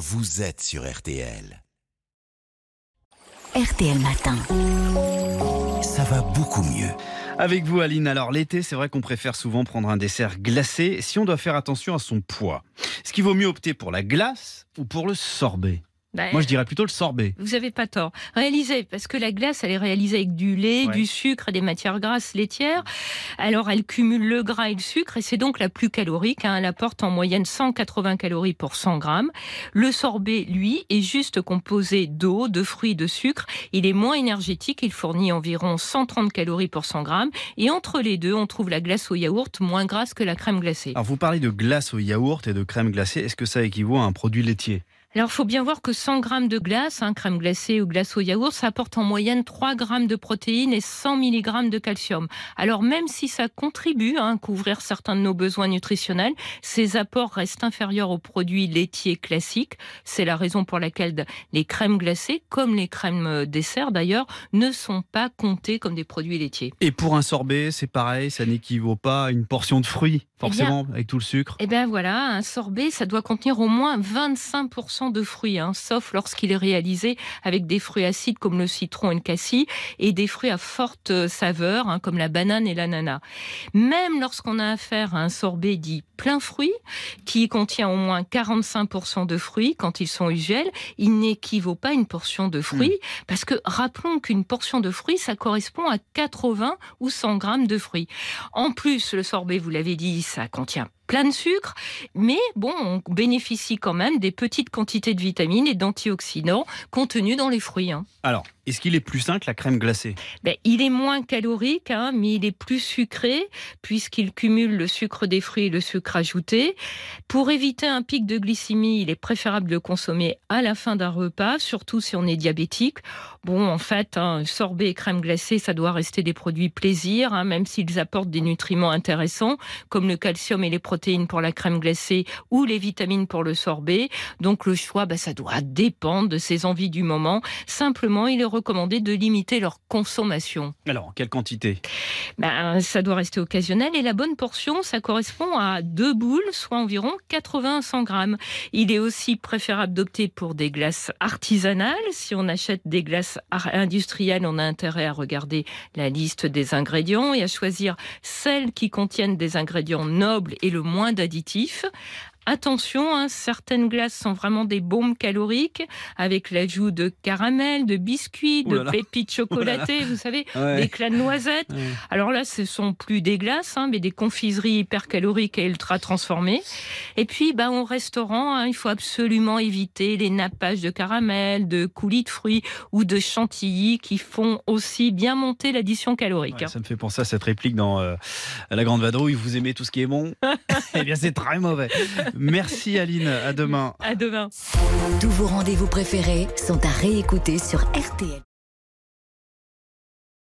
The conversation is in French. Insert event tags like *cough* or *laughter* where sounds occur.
vous êtes sur RTL. RTL Matin. Ça va beaucoup mieux. Avec vous, Aline. Alors, l'été, c'est vrai qu'on préfère souvent prendre un dessert glacé si on doit faire attention à son poids. Est-ce qu'il vaut mieux opter pour la glace ou pour le sorbet? Bah, Moi, je dirais plutôt le sorbet. Vous avez pas tort. Réalisée, parce que la glace, elle est réalisée avec du lait, Ouais. du sucre et des matières grasses laitières. Alors, elle cumule le gras et le sucre, et c'est donc la plus calorique. hein. Elle apporte en moyenne 180 calories pour 100 grammes. Le sorbet, lui, est juste composé d'eau, de fruits, de sucre. Il est moins énergétique. Il fournit environ 130 calories pour 100 grammes. Et entre les deux, on trouve la glace au yaourt moins grasse que la crème glacée. Alors, vous parlez de glace au yaourt et de crème glacée. Est-ce que ça équivaut à un produit laitier? Alors, il faut bien voir que 100 grammes de glace, hein, crème glacée ou glace au yaourt, ça apporte en moyenne 3 grammes de protéines et 100 mg de calcium. Alors, même si ça contribue hein, à couvrir certains de nos besoins nutritionnels, ces apports restent inférieurs aux produits laitiers classiques. C'est la raison pour laquelle les crèmes glacées, comme les crèmes euh, dessert d'ailleurs, ne sont pas comptées comme des produits laitiers. Et pour un sorbet, c'est pareil, ça n'équivaut pas à une portion de fruits, forcément, avec tout le sucre. Eh bien voilà, un sorbet, ça doit contenir au moins 25% de fruits, hein, sauf lorsqu'il est réalisé avec des fruits acides comme le citron et le cassis, et des fruits à forte euh, saveur, hein, comme la banane et l'ananas. Même lorsqu'on a affaire à un sorbet dit plein fruit, qui contient au moins 45% de fruits quand ils sont usuels, il n'équivaut pas à une portion de fruits, parce que rappelons qu'une portion de fruits, ça correspond à 80 ou 100 grammes de fruits. En plus, le sorbet, vous l'avez dit, ça contient plein de sucre, mais bon, on bénéficie quand même des petites quantités de vitamines et d'antioxydants contenus dans les fruits. hein. Est-ce qu'il est plus sain que la crème glacée? Ben, il est moins calorique, hein, mais il est plus sucré puisqu'il cumule le sucre des fruits et le sucre ajouté. Pour éviter un pic de glycémie, il est préférable de le consommer à la fin d'un repas, surtout si on est diabétique. Bon, en fait, hein, sorbet et crème glacée, ça doit rester des produits plaisir, hein, même s'ils apportent des nutriments intéressants, comme le calcium et les protéines pour la crème glacée ou les vitamines pour le sorbet. Donc le choix, ben, ça doit dépendre de ses envies du moment. Simplement, il est recommandé de limiter leur consommation. Alors, en quelle quantité? Ben, ça doit rester occasionnel et la bonne portion, ça correspond à deux boules, soit environ 80 à 100 grammes. Il est aussi préférable d'opter pour des glaces artisanales. Si on achète des glaces industrielles, on a intérêt à regarder la liste des ingrédients et à choisir celles qui contiennent des ingrédients nobles et le moins d'additifs. Attention, hein, certaines glaces sont vraiment des bombes caloriques avec l'ajout de caramel, de biscuits, de pépites *laughs* chocolatées, vous savez, Ouais. d'éclats de noisettes. Ouais. Alors là, ce sont plus des glaces, hein, mais des confiseries hypercaloriques et ultra transformées. Et puis, bah, au restaurant, hein, il faut absolument éviter les nappages de caramel, de coulis de fruits ou de chantilly qui font aussi bien monter l'addition calorique. Ouais, ça me fait penser à cette réplique dans euh, La Grande Vadrouille, vous aimez tout ce qui est bon? *laughs* Eh bien, c'est très mauvais. Merci Aline, à demain. À demain. Tous vos rendez-vous préférés sont à réécouter sur RTL.